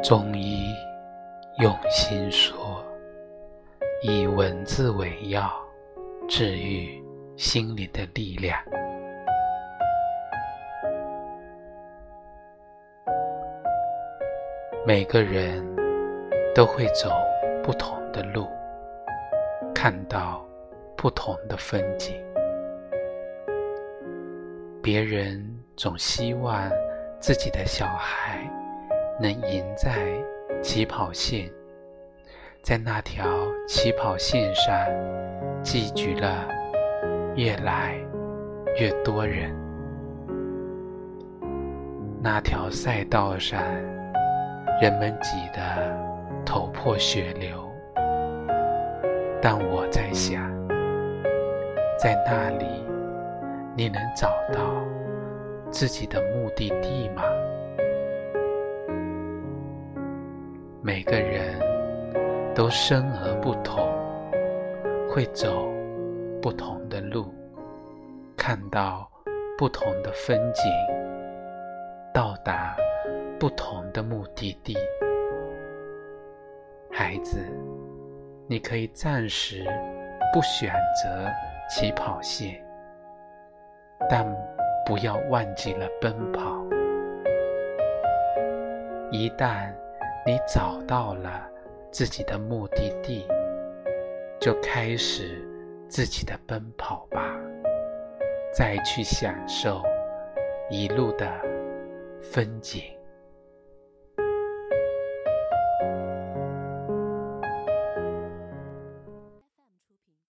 中医用心说，以文字为药，治愈心灵的力量。每个人都会走不同的路，看到不同的风景。别人总希望自己的小孩。能赢在起跑线，在那条起跑线上聚集了越来越多人。那条赛道上，人们挤得头破血流。但我在想，在那里，你能找到自己的目的地吗？每个人都生而不同，会走不同的路，看到不同的风景，到达不同的目的地。孩子，你可以暂时不选择起跑线，但不要忘记了奔跑。一旦你找到了自己的目的地，就开始自己的奔跑吧，再去享受一路的风景。